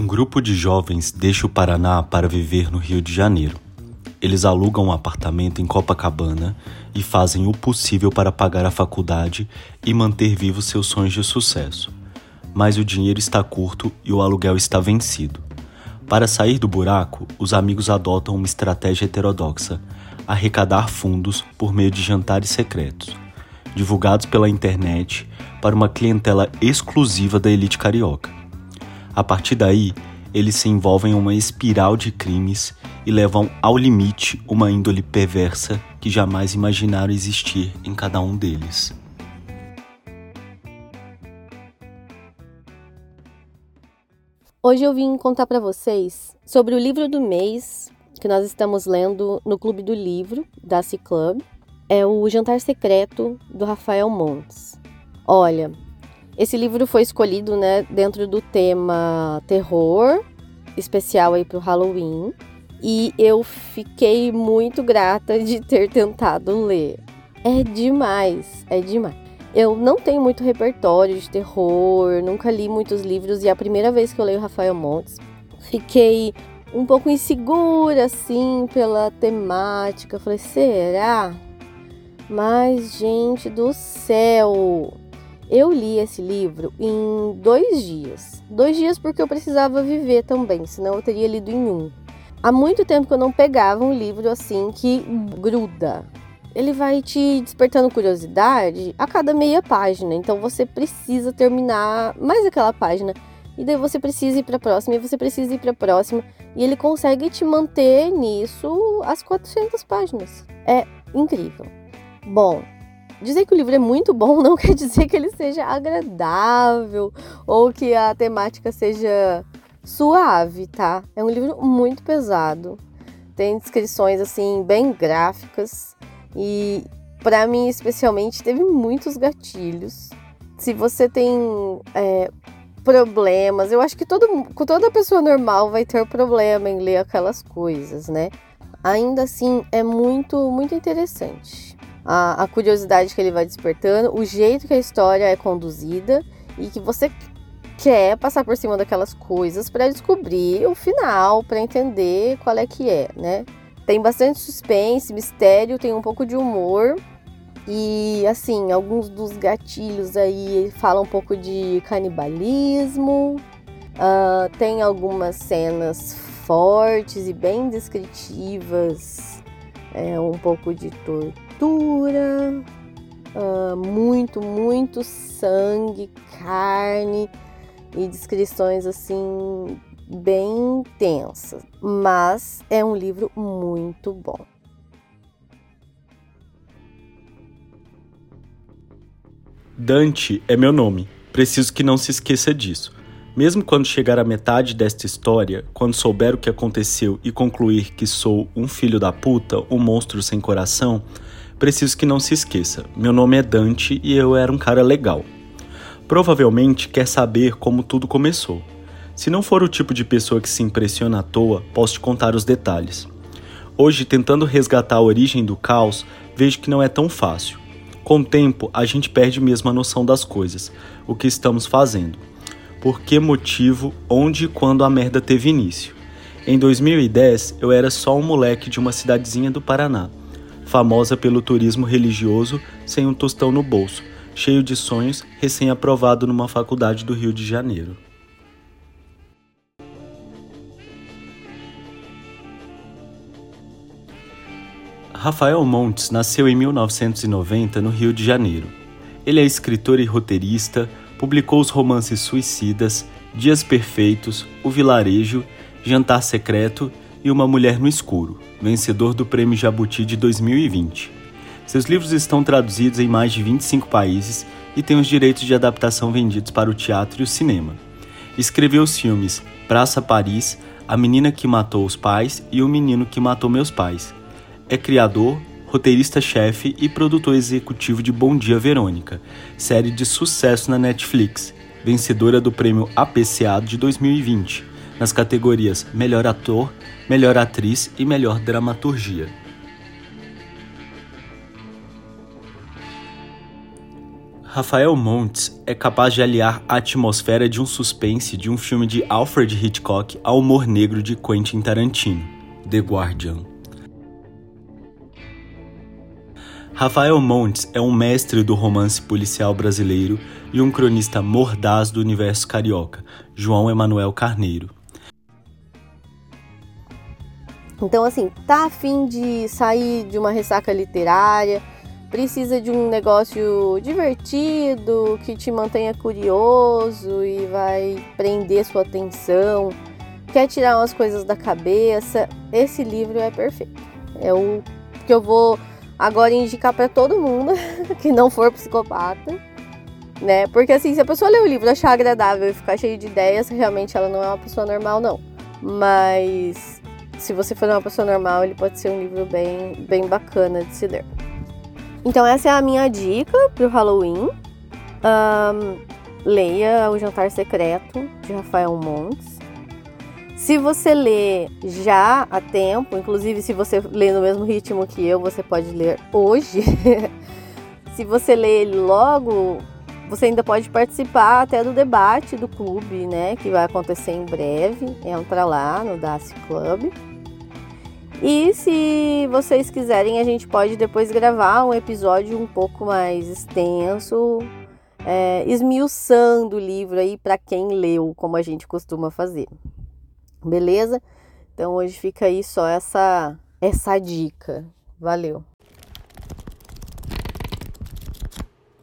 Um grupo de jovens deixa o Paraná para viver no Rio de Janeiro. Eles alugam um apartamento em Copacabana e fazem o possível para pagar a faculdade e manter vivos seus sonhos de sucesso. Mas o dinheiro está curto e o aluguel está vencido. Para sair do buraco, os amigos adotam uma estratégia heterodoxa: arrecadar fundos por meio de jantares secretos, divulgados pela internet para uma clientela exclusiva da elite carioca. A partir daí, eles se envolvem em uma espiral de crimes e levam ao limite uma índole perversa que jamais imaginaram existir em cada um deles. Hoje eu vim contar para vocês sobre o livro do mês que nós estamos lendo no Clube do Livro da C Club. É o Jantar Secreto do Rafael Montes. Olha, esse livro foi escolhido, né, dentro do tema terror, especial aí pro Halloween, e eu fiquei muito grata de ter tentado ler. É demais, é demais. Eu não tenho muito repertório de terror, nunca li muitos livros e é a primeira vez que eu leio Rafael Montes. Fiquei um pouco insegura assim pela temática. Falei, será? Mas, gente do céu, eu li esse livro em dois dias. Dois dias porque eu precisava viver também, senão eu teria lido em um. Há muito tempo que eu não pegava um livro assim que gruda ele vai te despertando curiosidade a cada meia página. Então você precisa terminar mais aquela página. E daí você precisa ir para a próxima, e você precisa ir para a próxima. E ele consegue te manter nisso as 400 páginas. É incrível. Bom, dizer que o livro é muito bom não quer dizer que ele seja agradável ou que a temática seja suave, tá? É um livro muito pesado. Tem descrições assim bem gráficas e para mim, especialmente, teve muitos gatilhos. Se você tem é, problemas, eu acho que todo, toda pessoa normal vai ter problema em ler aquelas coisas, né? Ainda assim, é muito, muito interessante. A, a curiosidade que ele vai despertando, o jeito que a história é conduzida e que você quer passar por cima daquelas coisas para descobrir o final, para entender qual é que é, né? Tem bastante suspense, mistério, tem um pouco de humor. E assim, alguns dos gatilhos aí falam um pouco de canibalismo. Uh, tem algumas cenas fortes e bem descritivas. É, um pouco de tortura. Uh, muito, muito sangue, carne e descrições assim bem tensa, mas é um livro muito bom. Dante é meu nome. Preciso que não se esqueça disso. Mesmo quando chegar à metade desta história, quando souber o que aconteceu e concluir que sou um filho da puta, um monstro sem coração, preciso que não se esqueça. Meu nome é Dante e eu era um cara legal. Provavelmente quer saber como tudo começou. Se não for o tipo de pessoa que se impressiona à toa, posso te contar os detalhes. Hoje, tentando resgatar a origem do caos, vejo que não é tão fácil. Com o tempo, a gente perde mesmo a noção das coisas, o que estamos fazendo. Por que motivo, onde e quando a merda teve início. Em 2010, eu era só um moleque de uma cidadezinha do Paraná, famosa pelo turismo religioso, sem um tostão no bolso, cheio de sonhos, recém-aprovado numa faculdade do Rio de Janeiro. Rafael Montes nasceu em 1990 no Rio de Janeiro. Ele é escritor e roteirista, publicou os romances Suicidas, Dias Perfeitos, O Vilarejo, Jantar Secreto e Uma Mulher no Escuro, vencedor do Prêmio Jabuti de 2020. Seus livros estão traduzidos em mais de 25 países e têm os direitos de adaptação vendidos para o teatro e o cinema. Escreveu os filmes Praça Paris, A Menina que Matou os Pais e O Menino que Matou Meus Pais, é criador, roteirista-chefe e produtor executivo de Bom Dia Verônica, série de sucesso na Netflix, vencedora do prêmio APCA de 2020, nas categorias Melhor Ator, Melhor Atriz e Melhor Dramaturgia. Rafael Montes é capaz de aliar a atmosfera de um suspense de um filme de Alfred Hitchcock ao humor negro de Quentin Tarantino, The Guardian. Rafael Montes é um mestre do romance policial brasileiro e um cronista mordaz do universo carioca, João Emanuel Carneiro. Então, assim, tá afim de sair de uma ressaca literária, precisa de um negócio divertido, que te mantenha curioso e vai prender sua atenção, quer tirar umas coisas da cabeça, esse livro é perfeito. É o que eu vou agora indicar para todo mundo que não for psicopata, né? Porque assim, se a pessoa ler o livro achar agradável e ficar cheio de ideias, realmente ela não é uma pessoa normal, não. Mas se você for uma pessoa normal, ele pode ser um livro bem, bem bacana de se ler. Então essa é a minha dica pro Halloween. Um, leia O Jantar Secreto, de Rafael Montes. Se você lê já há tempo, inclusive se você lê no mesmo ritmo que eu, você pode ler hoje. se você lê ele logo, você ainda pode participar até do debate do clube, né? Que vai acontecer em breve. Entra lá no Daci Club. E se vocês quiserem, a gente pode depois gravar um episódio um pouco mais extenso, é, esmiuçando o livro aí para quem leu, como a gente costuma fazer. Beleza? Então hoje fica aí só essa essa dica. Valeu.